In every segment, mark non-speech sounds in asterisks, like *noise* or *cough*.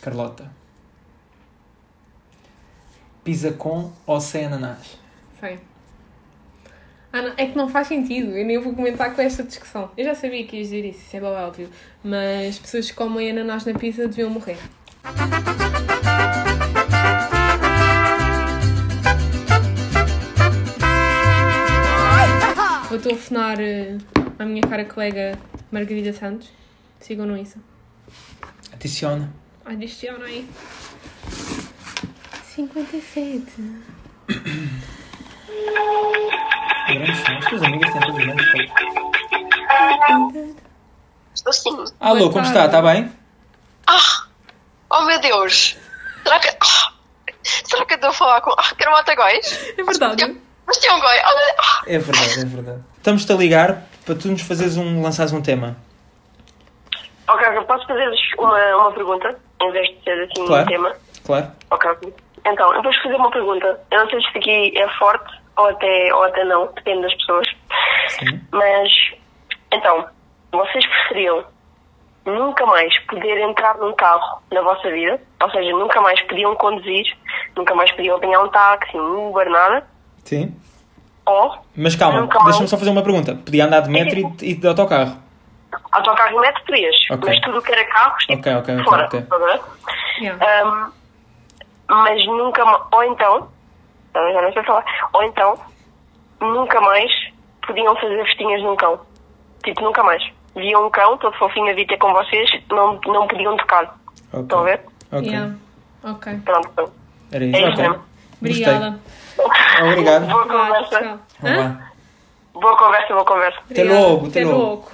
Carlota. Pizza com ou sem ananás? Sei. Ah, não, é que não faz sentido. Eu nem vou comentar com esta discussão. Eu já sabia que ias dizer isso, isso é bem óbvio. Mas pessoas que comem ananás na pizza deviam morrer. Vou telefonar eh, à minha cara colega Margarida Santos. Sigam no isso. Adiciona. Adiciona aí. 57. Grandes são. As tuas amigas têm todas grandes coisas. Estou sim. Alô, como está? Está bem? Ah! Oh meu Deus! Será que. ah, será que eu estou a falar com. Ah, quero matar góis? É verdade. Mas tinha um goi. Ah, É verdade, é verdade. Estamos-te a ligar para tu nos fazeres um, lançares um tema. Ok. Posso fazer-vos uma, uma pergunta? Em vez de ser assim Claro. um tema? Claro. Ok. Então, eu vou fazer uma pergunta. Eu não sei se isto aqui é forte ou até, ou até não, depende das pessoas. Sim. Mas, então, vocês preferiam nunca mais poder entrar num carro na vossa vida? Ou seja, nunca mais podiam conduzir, nunca mais podiam apanhar um táxi, um Uber, nada? Sim. Ou Mas calma, deixa-me só fazer uma pergunta. Podia andar de metro e, e de autocarro. Autocarro e metro podias, Ok. mas tudo o que era carros, tipo, Ok, ok, ok, fora. ok. estás a ver? Yeah. Ahm, mas nunca ou então, eu já não sei falar, ou então, nunca mais podiam fazer festinhas num cão. Tipo, nunca mais. Viam um cão, todo fofinho a vir ter com vocês, não, não podiam tocar. Ok. Estão a ver? Ok. Yeah. Ok. Pronto, pronto. Era É isso. isso Ok. mesmo. Gostei. Obrigada. Obrigado. Boa conversa. Boa conversa, boa conversa. Até logo, até Até logo. logo.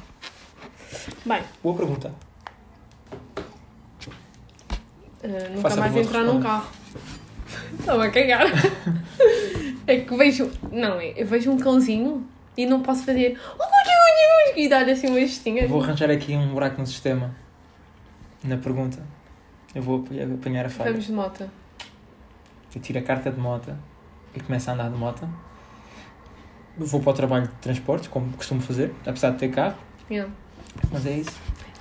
Bem, Boa pergunta. uh, nunca Faça mais entrar num carro. *laughs* Estava a cagar. *laughs* é que vejo. Não, é, eu vejo um cãozinho e não posso fazer. E dar assim uma gestinha. Vou arranjar aqui um buraco no sistema. Na pergunta. Eu vou apanhar- apanhar a falha. Vamos de moto. Eu tiro a carta de moto e começo a andar de moto. Vou para o trabalho de transportes, como costumo fazer, apesar de ter carro. Yeah. Mas é isso.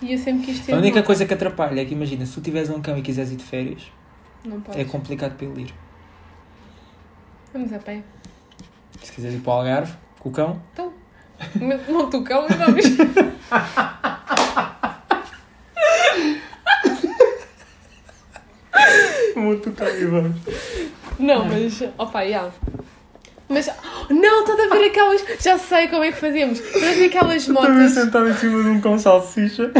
E eu sempre quis ter. A única moto. coisa que atrapalha é que imagina, se tu tiveres um cão e quiseres ir de férias, é complicado para ele ir. Vamos a pé. Se quiseres ir para o Algarve com o cão, Então. Monta o cão e vamos. muito cão e vamos. Não, mas. Opa, já. Mas. Não, estás a ver aquelas. Já sei como é que fazemos. Estás a ver aquelas motas. sentado em cima de um cão salsicha.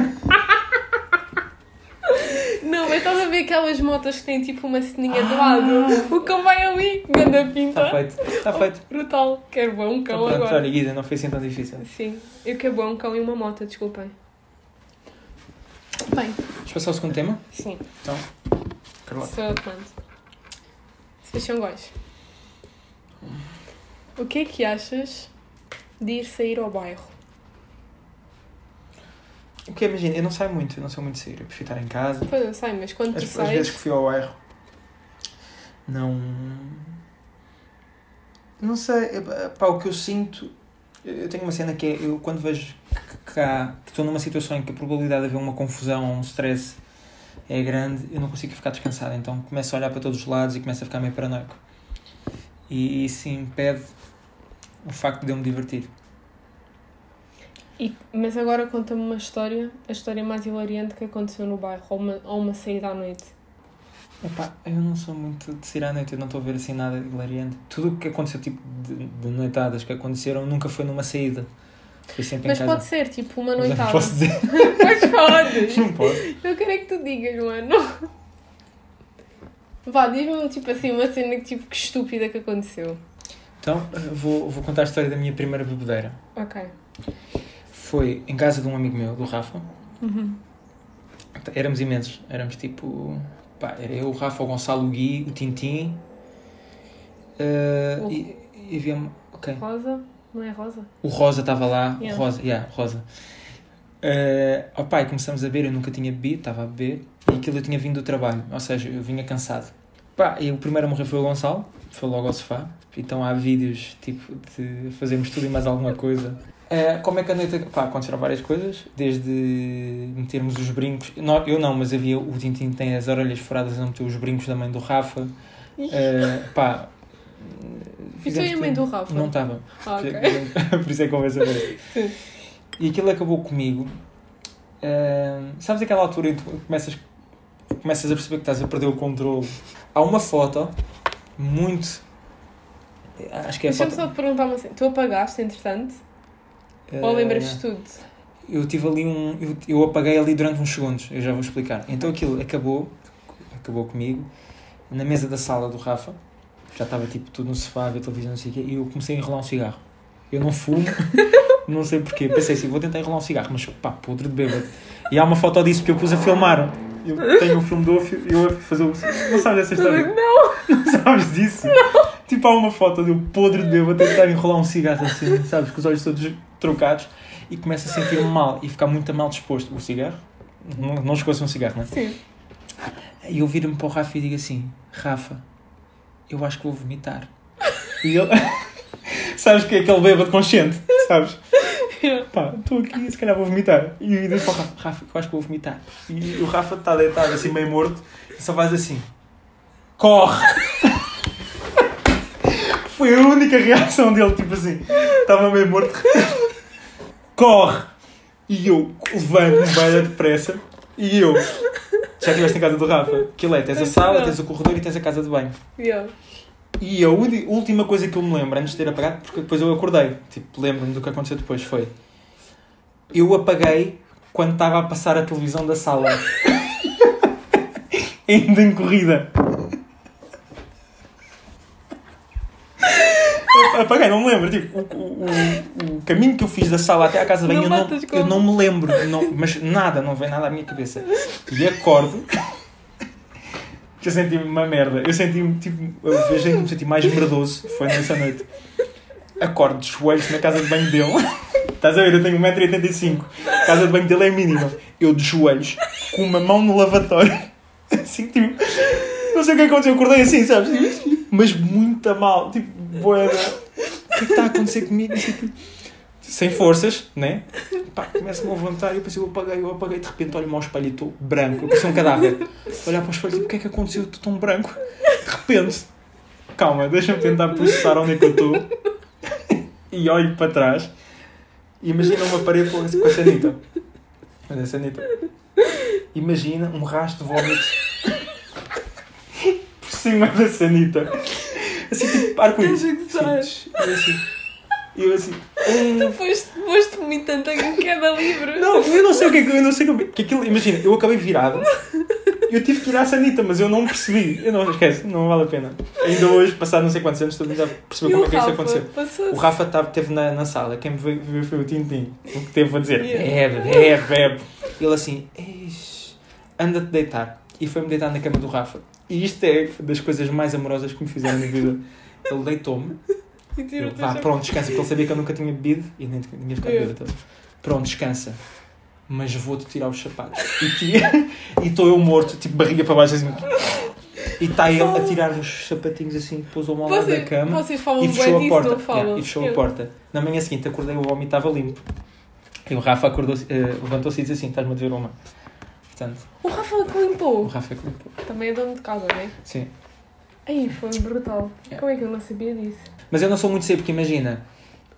Não, mas estás a ver aquelas motas que têm tipo uma ceninha de lado. O cão vai ali, ganda pinta. Está feito, está feito. Brutal. Quero bom um cão pronto, agora. olha, Guida, não foi assim tão difícil. Sim, eu quero bom um cão e uma moto, desculpem. Bem, Vamos passar ao segundo tema? sim, Então, Carlota. sou eu que mando. Vocês são iguais. O que é que achas de ir sair ao bairro? O que imagina, eu não saio muito, eu não sou muito sair, eu prefiro estar em casa. Pois eu sei, mas quando tu As, as vezes sais. que fui ao bairro, não. Não sei, pá, o que eu sinto. Eu eu tenho uma cena que é, eu quando vejo que, que, há, que estou numa situação em que a probabilidade de haver uma confusão ou um stress é grande, eu não consigo ficar descansado, então começo a olhar para todos os lados e começo a ficar meio paranoico. E isso impede o facto de eu me divertir. E- mas agora conta-me uma história, a história mais hilariante que aconteceu no bairro, ou uma, ou uma saída à noite. Epá, eu não sou muito de sair à noite, eu não estou a ver assim nada hilariante. Tudo o que aconteceu, tipo, de, de noitadas que aconteceram, nunca foi numa saída. Foi sempre Mas em casa. pode ser, tipo, uma Mas noitada. não posso dizer. *laughs* Mas podes! Não posso. Eu quero é que tu digas, mano. Vá, diz-me tipo assim, uma cena que, tipo, que estúpida que aconteceu. Então, eh, vou, vou contar a história da minha primeira bebedeira. Ok. Foi em casa de um amigo meu, do Rafa. Uhum. Éramos imensos. Éramos tipo. Pá, era eu, o Rafa, o Gonçalo, o Gui, o Tintim. eh, O- e, e havia. Ok. Rosa? Não é rosa? O Rosa estava lá, Yeah. o Rosa, yeah, Rosa. Uh, ao pai começamos a beber, eu nunca tinha bebido, estava a beber, e aquilo eu tinha vindo do trabalho, ou seja, eu vinha cansado. Pá, e o primeiro a morrer foi o Gonçalo, foi logo ao sofá, então há vídeos tipo de fazermos tudo e mais alguma coisa. Eh, como é que a noite. Pá, aconteceram várias coisas, desde metermos os brincos. Não, eu não, mas havia. O Tintin tem as orelhas furadas a meter os brincos da mãe do Rafa. Eh, pá. E tu e a mãe do Rafa? Não estava. Ah, ok. *laughs* Por isso é que conversa. E aquilo acabou comigo. Ahm, sabes aquela altura em que tu começas, começas a perceber que estás a perder o controle? Há uma foto muito. Acho que é a Deixa-me foto. só te perguntar uma cena. Tu apagaste, entretanto? Ou ah, lembras-te tudo? Eu tive ali um. Eu, eu apaguei ali durante uns segundos, eu já vou explicar. Então aquilo acabou, acabou comigo, na mesa da sala do Rafa, já estava tipo tudo no sofá, a ver televisão, não sei o quê, e eu comecei a enrolar um cigarro. Eu não fumo, *laughs* não sei porquê. Pensei assim, vou tentar enrolar um cigarro, mas pá, podre de bêbado. E há uma foto disso que eu pus a filmar. Eu tenho o filme do Ofio e eu a fazer o. Não sabes dessa história? *laughs* Não! Não sabes disso? Tipo, há uma foto de eu podre de bêbado a tentar enrolar um cigarro assim, sabes, com os olhos todos trocados e começo a sentir-me mal e ficar muito mal disposto. O cigarro? Não, não um cigarro, não é? Sim. E eu viro-me para o Rafa e digo assim: Rafa, eu acho que vou vomitar. E ele. *laughs* sabes que é aquele bêbado consciente, sabes? Pá, estou aqui, se calhar vou vomitar. E eu digo para o Rafa: Rafa, eu acho que vou vomitar. E o Rafa está deitado assim, meio morto, e só faz assim: Corre! *laughs* Foi a única reação dele, tipo assim, estava meio morto. Corre! E eu levanto-me bem depressa e eu. Já estiveste em casa do Rafa? Aquilo é, tens a sala, tens o corredor e tens a casa de banho. Yeah. E a última coisa que eu me lembro, antes de ter apagado, porque depois eu acordei, tipo, lembro-me do que aconteceu depois, foi... Eu apaguei quando estava a passar a televisão da sala. *laughs* Ainda em corrida. Apaguei, não me lembro. Tipo, o, o, o- caminho que eu fiz da sala até à casa de banho, eu, não, eu não me lembro. Não, mas nada, não vem nada à minha cabeça. E acordo. Que eu senti-me uma merda. Eu senti-me, tipo, eu vejo que me senti mais merdoso. Foi nessa noite. Acordo de joelhos na casa de banho dele. *laughs* Estás a ver? Eu tenho 1,85m. A casa de banho dele é mínima. Eu de joelhos, com uma mão no lavatório. *laughs* Assim, tipo. Não sei o que aconteceu. Eu acordei assim, sabes? Mas muito a mal. Tipo, boeda. O que é que está a acontecer comigo? Sem forças, né? Pá, começo-me a levantar e eu pensei, eu apaguei, eu apaguei. De repente olho-me ao espelho e estou branco. Eu parecia um cadáver. Olhar para o espelho e tipo, o que é que aconteceu? Eu estou tão branco. De repente, calma, deixa-me tentar processar onde é que eu estou. E olho para trás. E imagina uma parede com a sanita. Olha a sanita. Imagina um rastro de vómitos por cima da sanita. Assim, tipo, arco-íris. Estás a gozar. Sim, E eu assim. Assim. Tu foste, foste vomitando em queda livre. Não, eu não sei o que é que eu não sei o que, que aquilo, imagina, eu acabei virado. Eu tive que ir à sanita, mas eu não percebi. Eu não esquece, não vale a pena. Ainda hoje, passado não sei quantos anos, todo mundo já percebeu como é que isso aconteceu. passou O Rafa tava, teve na, na sala, quem me ver foi o Tintin. O que teve a dizer: Yeah. bebe, bebe, bebe. Ele assim: "Eish, anda-te deitar. E foi-me deitar na cama do Rafa. E isto é das coisas mais amorosas que me fizeram na vida. Ele deitou-me. E Eu, vá, pronto, descansa, porque ele sabia que eu nunca tinha bebido e nem tinha ficado Yeah. bêbado. Pronto, descansa. Mas vou-te tirar os sapatos. *laughs* E estou eu morto, tipo barriga para baixo assim. E está ele a tirar os sapatinhos assim, pôs-o ao lado da cama vocês falam e fechou a disso, porta. falam? Yeah, e fechou a Eu- porta. Na manhã seguinte acordei, o homem estava limpo. E o Rafa acordou, eh, levantou-se e disse assim: estás-me a dever uma. Portanto, O Rafa que o limpou. Rafa é que limpou. Também é dono de casa, não é? Sim. Aí foi brutal. Yeah. Como é que eu não sabia disso? Mas eu não sou muito cedo, porque imagina,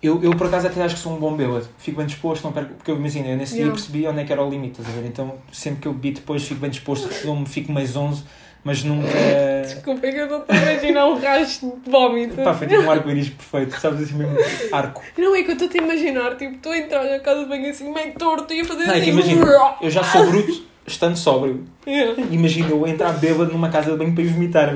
eu, eu por acaso até acho que sou um bom bêbado. Fico bem disposto, não perco, porque eu imagina, eu nesse dia Yeah. percebi onde é que era o limite, estás a ver? Então sempre que eu bebi depois fico bem disposto, não fico mais 11, mas nunca. *laughs* Desculpa, é que eu estou a imaginar um rastro de vómito. Pá, foi tipo um arco-íris perfeito, sabes assim mesmo? Arco. Não, é que eu estou a imaginar, tipo, estou a entrar na casa de banho assim, meio torto e a fazer Não, é assim. que imagina, eu já sou bruto estando sóbrio. Yeah. Imagina eu entrar bêbado numa casa de banho para ir vomitar.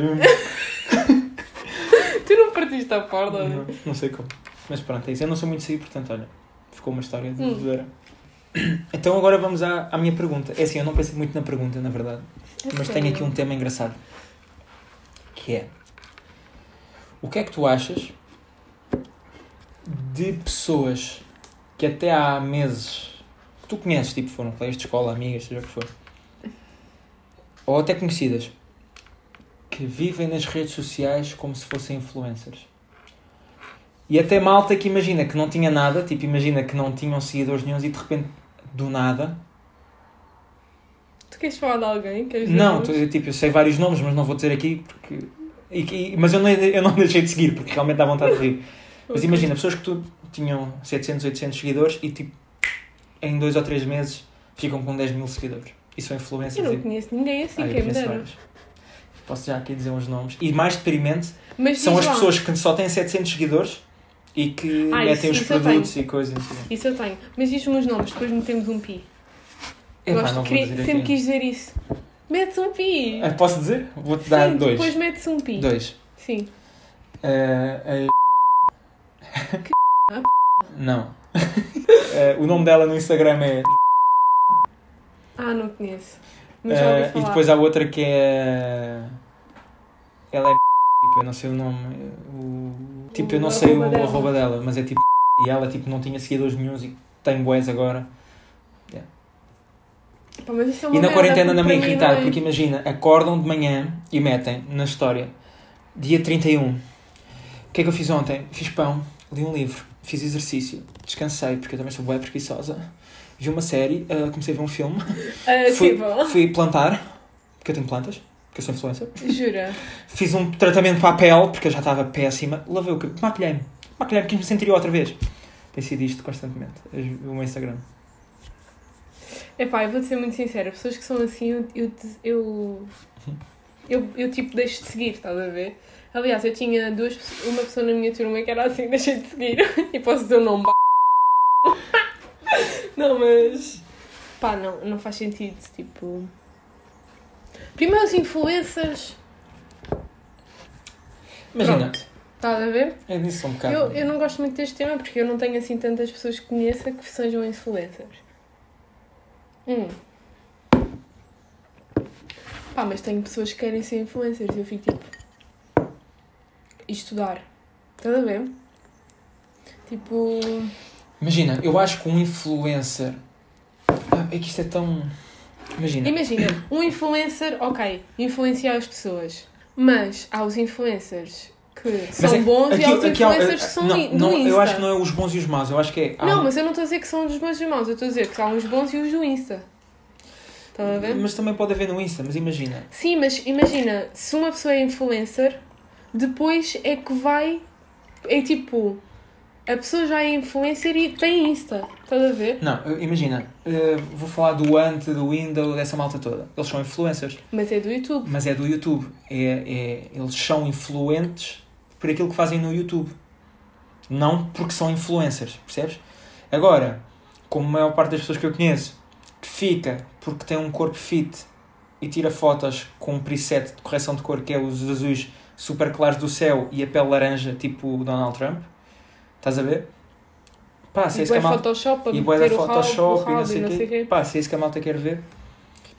Partiste a porta? Não, não sei como. Mas pronto, é isso. Eu não sou muito sair, portanto, olha, ficou uma história de Hum. bebedeira. *clears throat* Então agora vamos à, à minha pergunta. É assim, eu não pensei muito na pergunta, na verdade. Mas tenho aqui um tema engraçado. Que é... O que é que tu achas de pessoas que até há meses... Que tu conheces, tipo, foram colegas de escola, amigas, seja o que for. Ou até conhecidas. Que vivem nas redes sociais como se fossem influencers. E até malta que imagina que não tinha nada, tipo, imagina que não tinham seguidores nenhum e de repente, do nada. Tu queres falar de alguém? Queres Não, tu- tipo, eu sei vários nomes, mas não vou dizer aqui porque. e que- mas eu não, eu não *laughs* deixei de seguir porque realmente dá vontade de rir. *laughs* Mas imagina, pessoas que tu tinham 700, 800 seguidores e tipo, em dois ou três meses ficam com 10 mil seguidores. E são influencers. Eu não e- conheço ninguém assim, Ah, quem me conheço dera. vários. Posso já aqui dizer uns nomes. E mais deprimente Mas são diz as lá. pessoas que só têm 700 seguidores e que Ah, metem isso- os isso eu produtos e coisas. assim. Isso eu tenho. Mas diz-me os nomes, depois metemos um pi. Epá, Gosto, queria- dizer sempre aqui. quis dizer isso. Metes um pi. Ah, Posso dizer? Vou-te dar Sim, dois. depois metes um pi. Dois. Sim. Ah, a... *laughs* *laughs* Não. Ah, *laughs* o nome dela no Instagram é. Ah, não conheço. Falar. e depois há outra que é. Ela é. *laughs* Tipo, eu não sei o nome. O... Tipo, eu não sei o arroba dela. arroba dela, mas é tipo. *laughs* E ela tipo, não tinha seguidores nenhums e tem boés agora. Pá, mas isso é uma E na quarentena anda-me a irritar, é- porque imagina, acordam de manhã e metem na história dia 31. O que é que eu fiz ontem? Fiz pão, li um livro, fiz exercício, descansei, porque eu também sou boa preguiçosa. Vi uma série, ah, comecei a ver um filme, Ah, fui, bom. fui plantar, porque eu tenho plantas, porque eu sou influencer. Jura? Fiz um tratamento para a pele, porque eu já estava péssima. Lavei o cabelo, maquilhei-me, maquilhei-me, quis me sentir outra vez. Tem sido isto constantemente, o meu Instagram. Epá, eu vou-te ser muito sincera. Pessoas que são assim, eu... Eu, eu, eu, eu, tipo, deixo de seguir, estás a ver? Aliás, eu tinha duas, uma pessoa na minha turma que era assim, *laughs* deixei de seguir. E posso dizer o nome. *laughs* Não, mas... Pá, não, não faz sentido, tipo... Primeiro os influencers, Imagina, Pronto. estás a ver? é disso um bocado. Eu, eu não gosto muito deste tema porque eu não tenho assim tantas pessoas que conheça que sejam influencers. Hum. Pá, mas tenho pessoas que querem ser influencers e eu fico tipo. E estudar. Estás a ver? Tipo. Imagina, eu acho que um influencer. Ah, É que isto é tão. Imagina. Imagina, um influencer, ok, influenciar as pessoas. Mas há os influencers que são é- bons e há os aqui há- influencers que são não, do não, Insta. Eu acho que não é os bons e os maus, eu acho que é. Não, um- mas eu não estou a dizer que são dos bons irmãos, eu estou a dizer que há uns bons e os do Insta. Estás a ver? Mas também pode haver no Insta, mas imagina. Sim, mas imagina, se uma pessoa é influencer, depois é que vai. É tipo. A pessoa já é influencer e tem Insta. Estás a ver? Não, imagina, eh, vou falar do Ant, do Window, dessa malta toda. Eles são influencers, Mas é do YouTube. mas é do YouTube. É, é, eles são influentes por aquilo que fazem no YouTube. Não porque são influencers, percebes? Agora, como a maior parte das pessoas que eu conheço, que fica porque tem um corpo fit e tira fotos com um preset de correção de cor que é os azuis super claros do céu e a pele laranja, tipo Donald Trump, estás a ver? Pá, se é E isso que a bué malta... Photoshop E bué da Photoshop e não sei o quê. Pá, se é isso que a malta quer ver.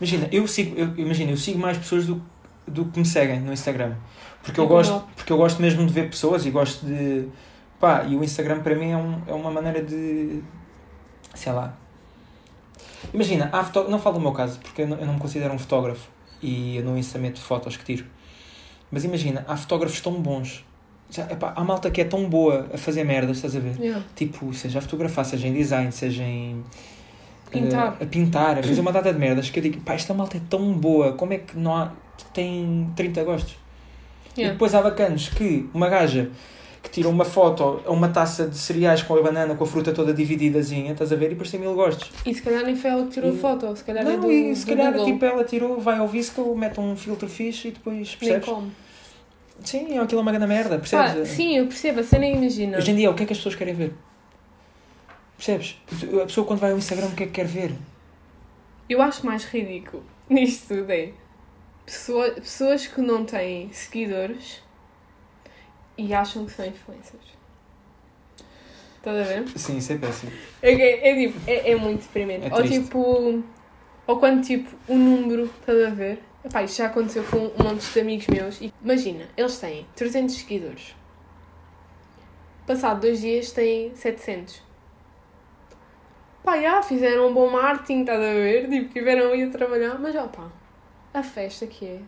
Imagina, eu sigo, eu, imagina, eu sigo mais pessoas do, do que me seguem no Instagram. Porque eu, gosto, porque eu gosto mesmo de ver pessoas e gosto de. Pá, e o Instagram para mim é, um, é uma maneira de. Sei lá. Imagina, há foto... não falo do meu caso, porque eu não, eu não me considero um fotógrafo e eu no Insta meto fotos que tiro. Mas imagina, há fotógrafos tão bons. Já, epá, há malta que é tão boa a fazer merdas, estás a ver? Yeah. Tipo, seja a fotografar, seja em design, seja em. Pintar. eh, a pintar, a fazer uma data de merdas que eu digo, pá, esta malta é tão boa, como é que não há. tem 30 gostos? E Yeah. depois há bacanos que uma gaja que tira uma foto a uma taça de cereais com a banana, com a fruta toda divididazinha, estás a ver? E depois tem mil gostos. E se calhar nem foi ela que tirou a E- foto, se calhar é não, do, e se calhar Google. tipo, ela tirou, vai ao Visco, mete um filtro fixe e depois Nem percebes? como. Sim, aquilo é uma grande merda, Pá, percebes? sim, eu percebo, a cena imagina. Hoje em dia, o que é que as pessoas querem ver? Percebes? A pessoa quando vai ao Instagram, o que é que quer ver? Eu acho mais ridículo *laughs* nisto tudo é pessoa- pessoas que não têm seguidores e acham que são influencers. Estás a ver? Sim, isso é péssimo. É, é, é tipo, é, é muito deprimente. É ou tipo, ou quando tipo o número, estás a ver? Epá, isto já aconteceu com um monte de amigos meus. E, imagina, eles têm 300 seguidores. Passado dois dias têm 700. Pá, já fizeram um bom marketing, estás a ver? Tipo, tiveram a trabalhar, mas ó pá, a festa que é.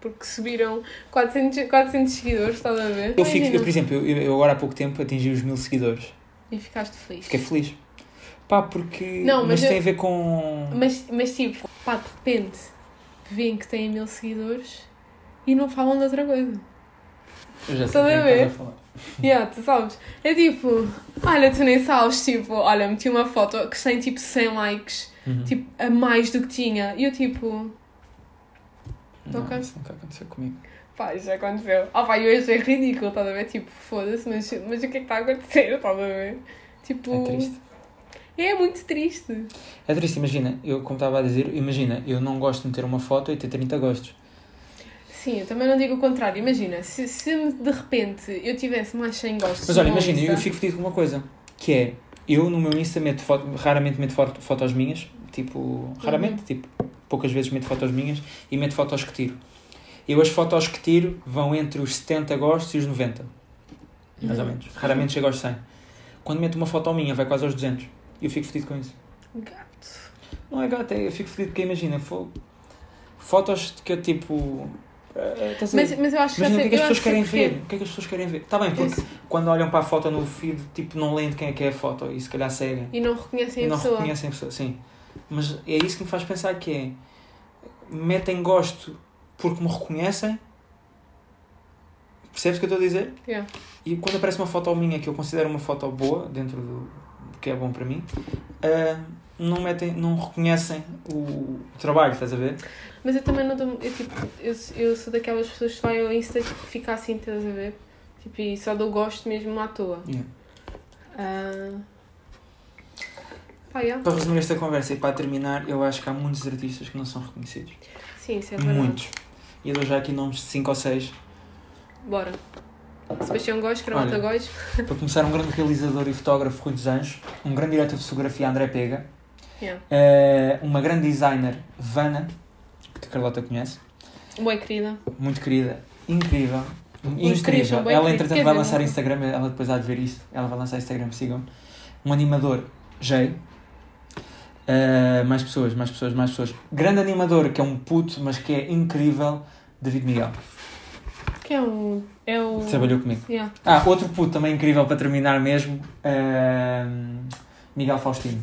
porque subiram 400, 400 seguidores, estás a ver? Eu, fico, eu, por exemplo, eu, eu agora há pouco tempo atingi os mil seguidores. E ficaste feliz. Fiquei feliz. Pá, porque. Não, mas tem eu- a ver com. Mas, mas tipo, pá, de repente veem que têm mil seguidores e não falam de outra coisa. Eu já Estás a é ver? Yeah, tu sabes? É tipo, olha, tu nem sabes, tipo, olha, meti uma foto que tem tipo 100 likes, Uhum. tipo, a mais do que tinha. E eu tipo, Não, ok. Isso nunca aconteceu comigo. pá, isso já aconteceu. Ah pá, eu achei ridículo, estás a ver? Tipo, foda-se, mas, mas o que é que está a acontecer, estás a ver? Tipo, É triste. É muito triste. É triste, imagina, eu como estava a dizer, imagina, eu não gosto de meter uma foto e ter 30 gostos. Sim, eu também não digo o contrário. Imagina, se, se de repente eu tivesse mais 100 gostos. Mas olha, imagina, Insta- eu fico fedido com uma coisa, que é, eu no meu Insta meto foto, raramente meto foto, fotos minhas, tipo, raramente, tipo, poucas vezes meto fotos minhas e meto fotos que tiro. Eu as fotos que tiro vão entre os 70 gostos e os 90, mais ou Uhum. menos. Raramente chego aos 100. Quando meto uma foto minha, vai quase aos 200. E eu fico fedido com isso. Gato. Não é gato, é, eu fico fedido porque imagina, fo- fotos que eu tipo. ver? Mas, mas eu acho que Imagina o que é que as pessoas querem é ver. O que é que as pessoas querem ver? Está bem, porque quando olham para a foto no feed, tipo, não leem de quem é que é a foto e se calhar seguem. E não reconhecem E a não pessoa. reconhecem a pessoa, sim. Mas é isso que me faz pensar que é. Metem gosto porque me reconhecem. Percebes o que eu estou a dizer? Yeah. E quando aparece uma foto minha que eu considero uma foto boa, dentro do do que é bom para mim, ah, não, metem, não reconhecem o, trabalho, estás a ver? Mas eu também não dou. Eu, tipo, eu, eu sou daquelas pessoas que vai ao Insta e fica assim, estás a ver? Tipo, e só dou gosto mesmo à toa. Yeah. Ah. Pá, yeah. Para resumir esta conversa e para terminar, eu acho que há muitos artistas que não são reconhecidos. Sim, isso é verdade. muitos. E eu dou já aqui nomes de 5 ou 6. Bora. Sebastião Góes, Olha. Góes. Para começar, um grande realizador e fotógrafo, Rui dos Anjos. Um grande diretor de fotografia, André Pega. Yeah. Eh, uma grande designer, Vana, que a Carlota conhece. Boa querida. Muito querida, incrível. Incrível. bem Ela, querido. entretanto, Quer vai lançar não- Instagram. Ela depois há de ver isto. Ela vai lançar Instagram, sigam. Um animador, Jay. Eh, mais pessoas, mais pessoas, mais pessoas. Grande animador, que é um puto, mas que é incrível, David Miguel. Que é o. É o. Trabalhou comigo. Yeah. Ah, outro puto também incrível para terminar mesmo, ehm, Miguel Faustino.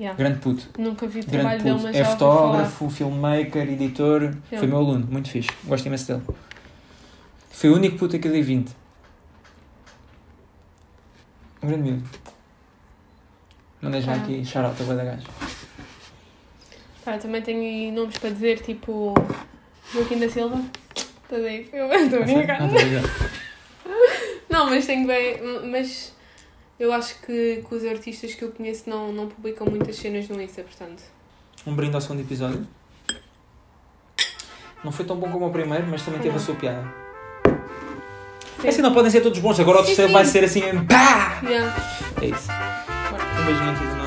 Yeah. Grande puto. Nunca vi o Grande trabalho dele, mas É fotógrafo, filmmaker, editor. Yeah. Foi meu aluno, muito fixe. Gosto imenso dele. Foi o único puto que eu dei 20. Um grande miúdo. Já Ah. aqui shout-out a da gajo. Também tenho nomes para dizer, tipo. Joaquim da Silva. Estás aí? Eu estou a brincar. Ah, tá. Não, mas tenho bem. Mas eu acho que, que os artistas que eu conheço não, não publicam muitas cenas no Insta, portanto. Um brinde ao segundo episódio. Não foi tão bom como o primeiro, mas também teve a sua piada. É assim, não podem ser todos bons. Agora o Sim, terceiro sim. vai ser assim. Pá! Yeah. É isso. Um beijinho aqui.